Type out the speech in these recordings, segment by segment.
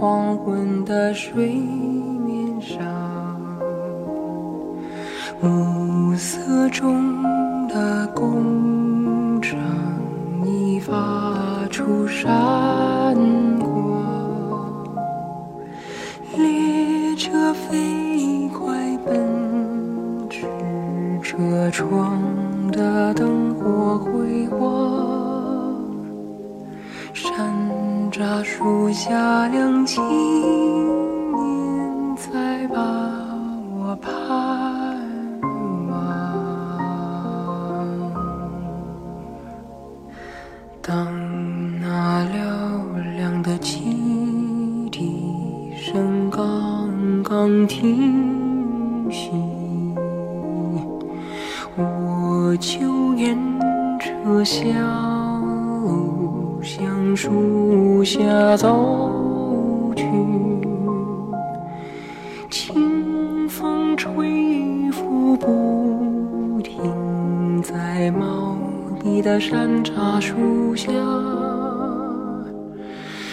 黄昏的水面上，暮色中的工厂已发出闪光，列车飞快奔驰，车窗的灯火辉煌，大树下两青年在把我盼望。当那嘹亮的汽笛声刚刚停息，我就沿车厢走去，清风吹拂不停，在茂密的山楂树下，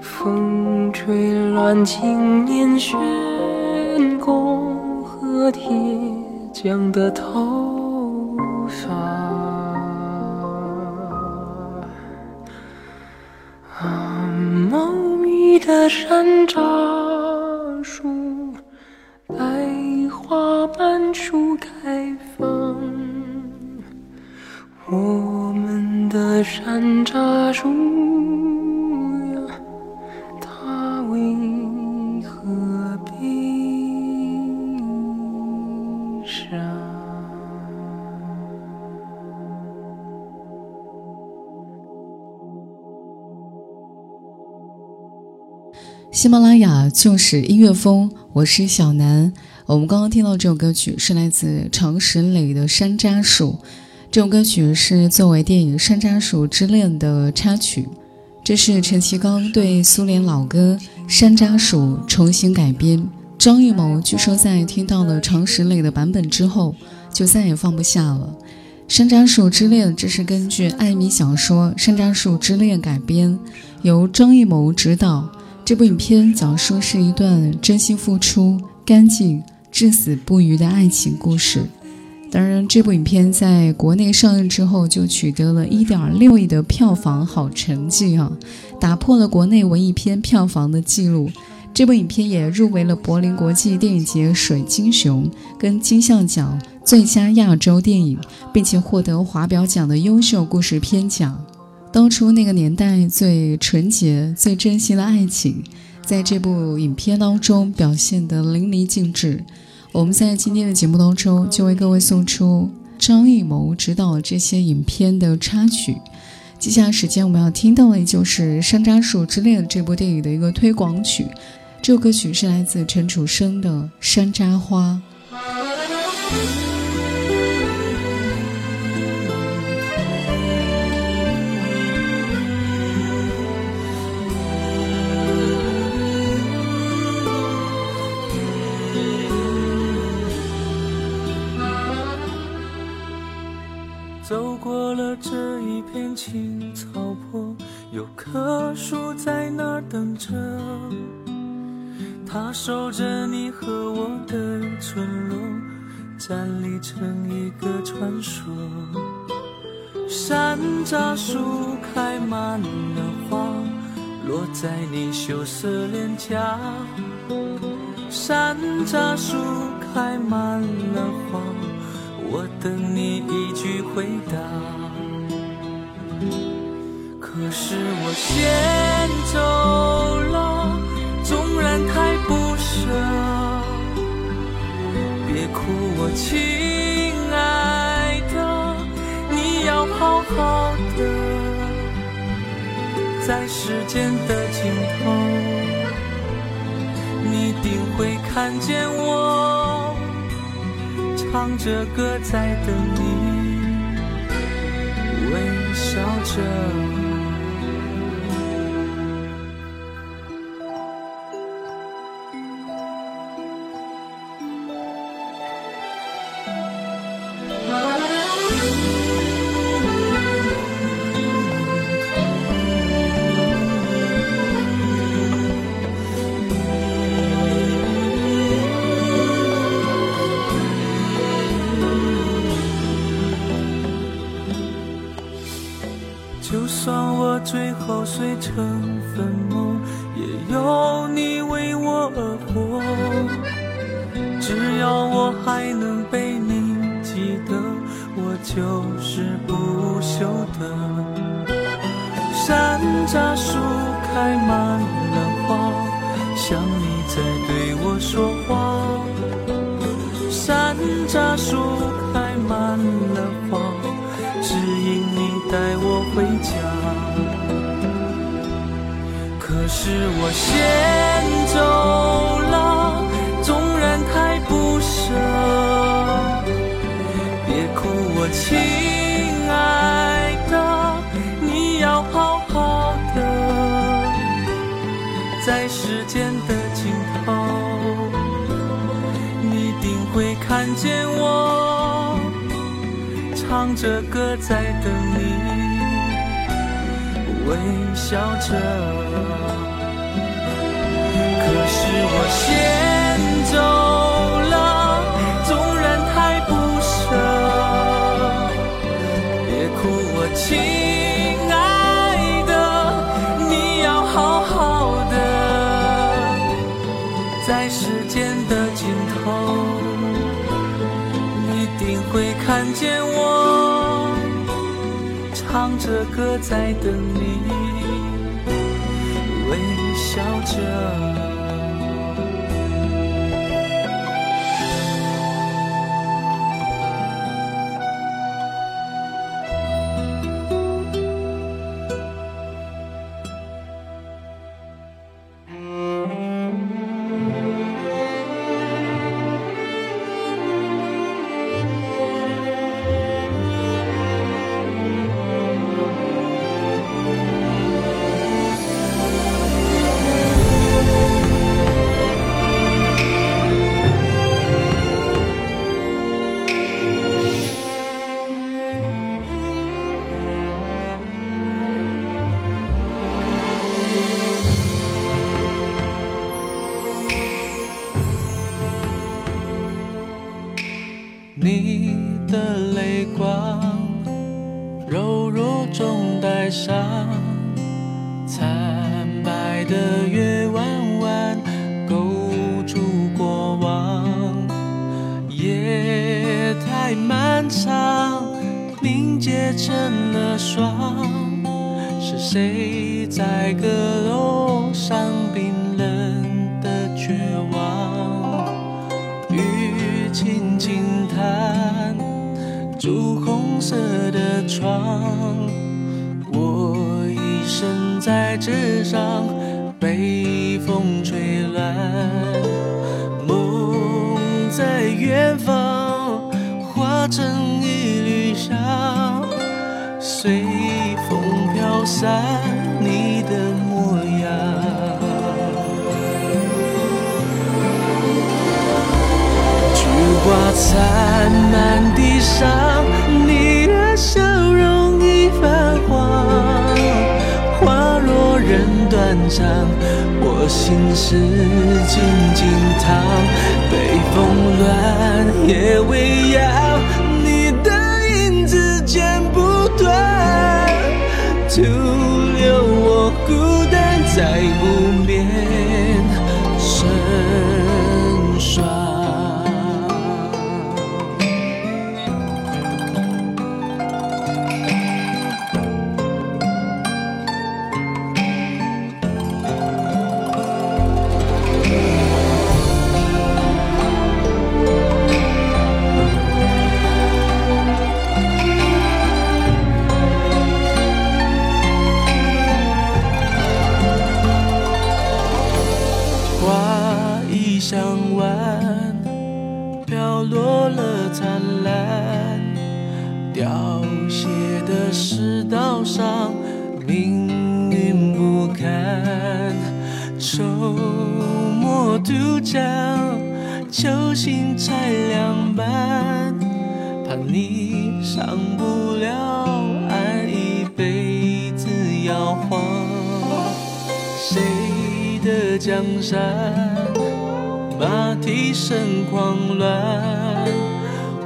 风吹乱青年悬弓和铁匠的头。的山楂树，白花瓣树开放。我们的山楂树喜马拉雅就是音乐风，我是小南。我们刚刚听到这首歌曲是来自常石磊的《山楂树》，这首歌曲是作为电影《山楂树之恋》的插曲。这是陈其刚对苏联老歌《山楂树》重新改编。张艺谋据说在听到了常石磊的版本之后，就再也放不下了。《山楂树之恋》这是根据艾米小说《山楂树之恋》改编，由张艺谋执导。这部影片讲述是一段真心付出、干净、至死不渝的爱情故事。当然，这部影片在国内上映之后就取得了一点六亿的票房好成绩啊，打破了国内文艺片票房的记录。这部影片也入围了柏林国际电影节水晶熊跟金像奖最佳亚洲电影，并且获得华表奖的优秀故事片奖。当初那个年代最纯洁、最真心的爱情，在这部影片当中表现得淋漓尽致。我们在今天的节目当中就为各位送出张艺谋执导这些影片的插曲。接下来时间我们要听到的就是《山楂树之恋》这部电影的一个推广曲，这首歌曲是来自陈楚生的《山楂花》。走过了这一片青草坡，有棵树在那儿等着，它守着你和我的村落，站立成一个传说。山楂树开满了花，落在你羞涩脸颊。山楂树开满了花。我等你一句回答，可是我先走了，纵然太不舍，别哭，我亲爱的，你要好好的，在时间的尽头，你定会看见我，唱着歌在等你，微笑着。就算我最后碎成粉末，也有你为我而活。只要我还能被你记得，我就是不朽的。山楂树开满了花，像你在对我说话。山楂树开满了花，指引你带我回是我先走了，纵然太不舍。别哭，我亲爱的，你要好好的，在时间的尽头，你定会看见我，唱着歌在等你。微笑着。是我先走了，纵然太不舍。别哭，我亲爱的，你要好好的，在时间的尽头，你定会看见我。唱着歌在等你，微笑着。轻轻弹，朱红色的窗，我一生在纸上被风吹乱，梦在远方化成一缕香，随风飘散。菊花残满地上，你的笑容已泛黄。花落人断肠，我心事静静躺。北风乱，夜未地上弯，飘落了灿烂，凋谢的世道上，命运不堪。周末渡江，球星才两半，怕你上不了岸，一辈子摇晃。谁的江山，马蹄声狂乱，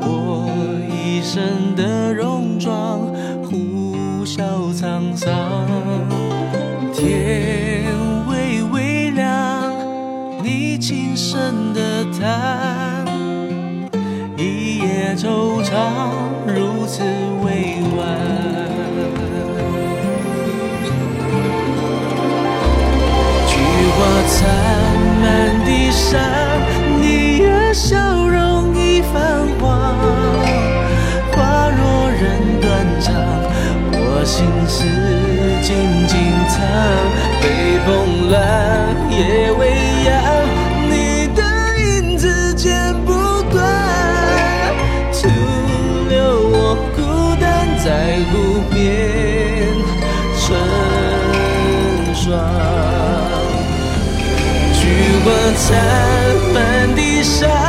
我一身的戎装，呼啸沧桑。天微微亮，你轻声的叹，一夜惆怅，如此委婉。菊花残，山，你的笑容已泛黄。花落人断肠，我心事静静藏。北风乱，夜未央，残，满地伤，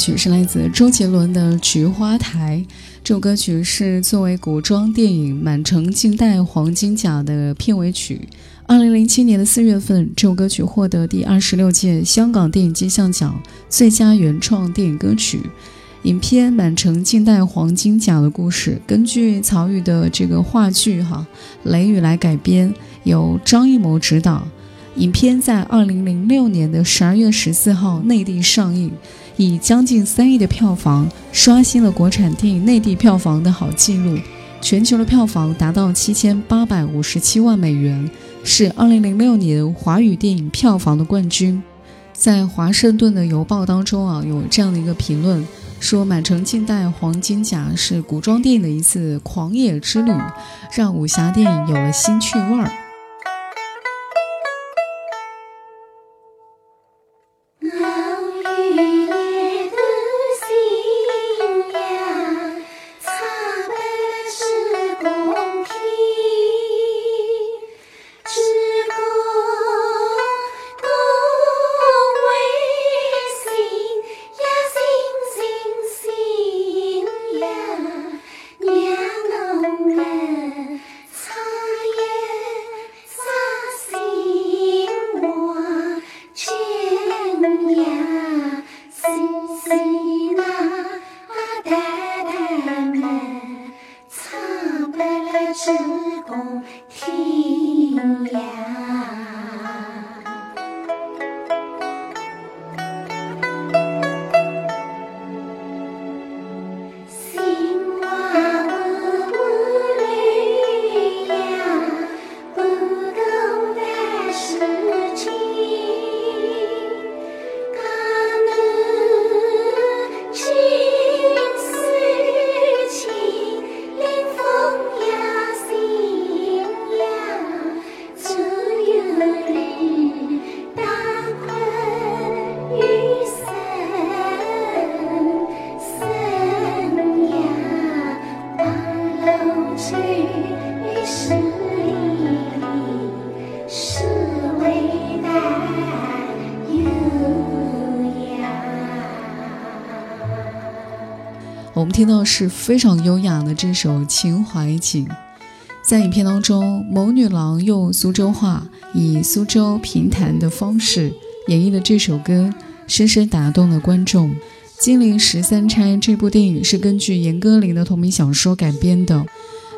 曲是来自周杰伦的《菊花台》。这首歌曲是作为古装电影《满城尽带黄金甲》的片尾曲。二零零七年的四月份，这首歌曲获得第二十六届香港电影金像奖最佳原创电影歌曲。影片《满城尽带黄金甲》的故事根据曹禺的这个话剧哈《雷雨》来改编，由张艺谋执导。影片在二零零六年的十二月十四号内地上映，以将近三亿的票房刷新了国产电影内地票房的好记录，全球的票房达到七千八百五十七万美元，是二零零六年华语电影票房的冠军。在华盛顿的邮报当中啊，有这样的一个评论说，《满城尽带黄金甲》是古装电影的一次狂野之旅，让武侠电影有了新趣味儿。只共天涯。楼去十里，是为难有呀。我们听到是非常优雅的这首《秦淮景》。在影片当中，某女郎用苏州话，以苏州评弹的方式演绎了这首歌，深深打动了观众。《金陵十三钗》这部电影是根据严歌苓的同名小说改编的。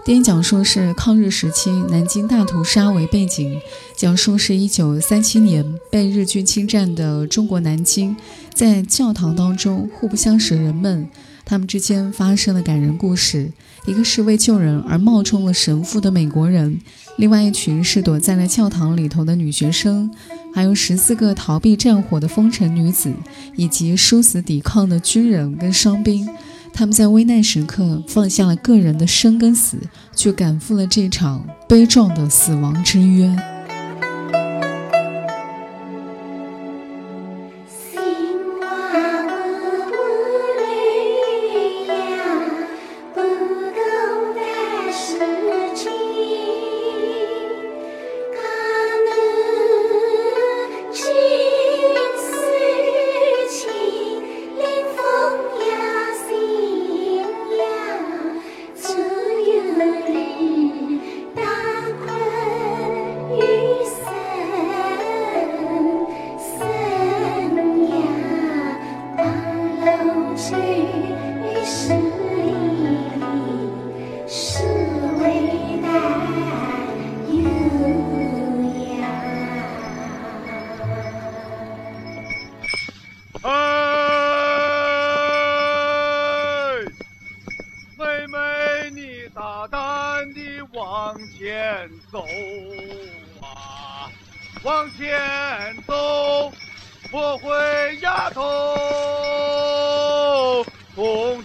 电影讲述是抗日时期南京大屠杀为背景，讲述是一九三七年被日军侵占的中国南京，在教堂当中互不相识的人们，他们之间发生的感人故事。一个是为救人而冒充了神父的美国人，另外一群是躲在了教堂里头的女学生，还有十四个逃避战火的风尘女子，以及殊死抵抗的军人跟伤兵。他们在危难时刻放下了个人的生跟死，去赶赴了这场悲壮的死亡之约。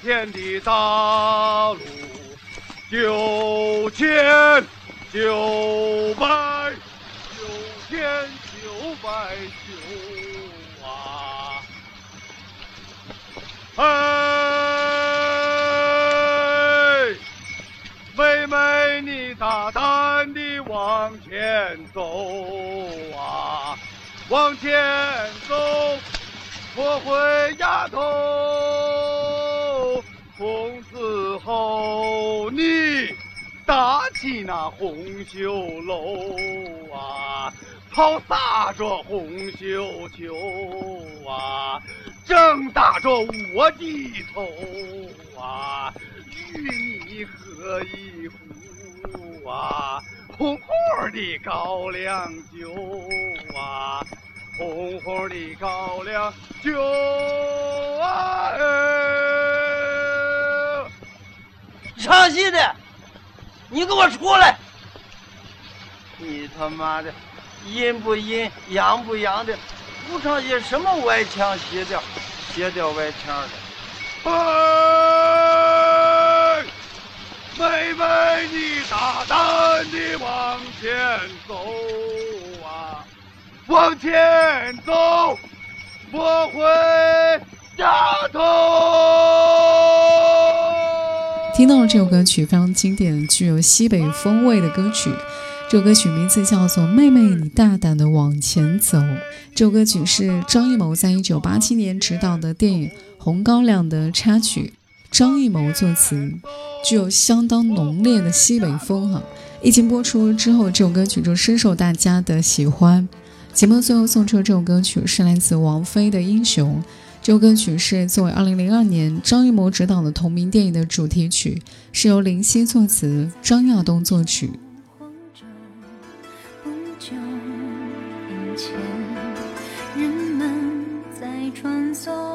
天的大路，九千九百九千九百九啊！哎，妹妹，你大胆地往前走啊，往前走，莫回呀头。从此后，你搭起那红袖楼啊，抛洒着红绣球啊，正打着我的头啊，与你喝一壶啊。红红的高粱酒啊，红红的高粱酒啊！哎唱戏的，你给我出来！你他妈的，阴不阴，阳不阳的，不唱戏什么歪腔斜调，斜调歪腔的。哎，妹妹，你大胆地往前走啊，往前走，莫回头。听到了这首歌曲，非常经典，具有西北风味的歌曲。这首歌曲名字叫做《妹妹，你大胆的往前走》。这首歌曲是张艺谋在一九八七年执导的电影《红高粱》的插曲，张艺谋作词，具有相当浓烈的西北风哈。一经播出之后，这首歌曲就深受大家的喜欢。节目最后送出的这首歌曲是来自王菲的《英雄》。这首歌曲是作为2002年张艺谋执导的同名电影的主题曲，是由林夕作词，张亚东作曲。人们在穿梭